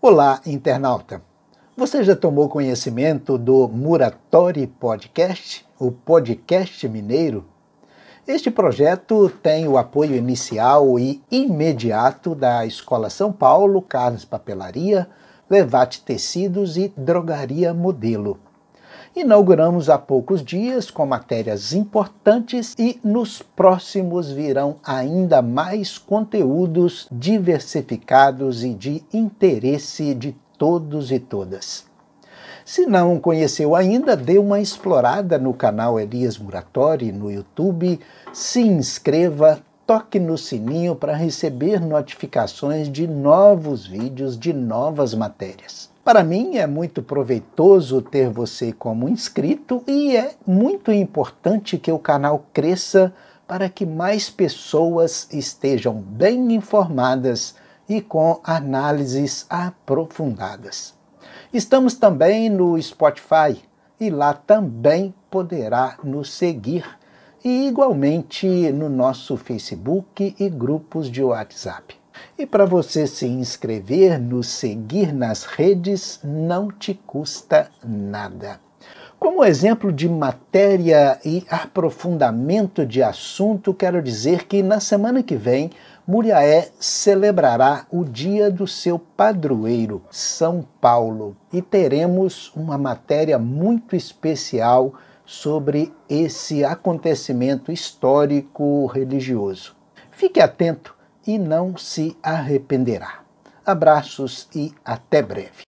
Olá, internauta. Você já tomou conhecimento do Muratori Podcast, o podcast mineiro? Este projeto tem o apoio inicial e imediato da Escola São Paulo, Carnes Papelaria, Levate Tecidos e Drogaria Modelo. Inauguramos há poucos dias com matérias importantes e nos próximos virão ainda mais conteúdos diversificados e de interesse de todos e todas. Se não conheceu ainda, dê uma explorada no canal Elias Muratori no YouTube, se inscreva, toque no sininho para receber notificações de novos vídeos, de novas matérias. Para mim é muito proveitoso ter você como inscrito e é muito importante que o canal cresça para que mais pessoas estejam bem informadas e com análises aprofundadas. Estamos também no Spotify e lá também poderá nos seguir e igualmente no nosso Facebook e grupos de WhatsApp. E para você se inscrever, nos seguir nas redes, não te custa nada. Como exemplo de matéria e aprofundamento de assunto, quero dizer que na semana que vem, Muriaé celebrará o dia do seu padroeiro, São Paulo, e teremos uma matéria muito especial sobre esse acontecimento histórico religioso. Fique atento e não se arrependerá. Abraços e até breve.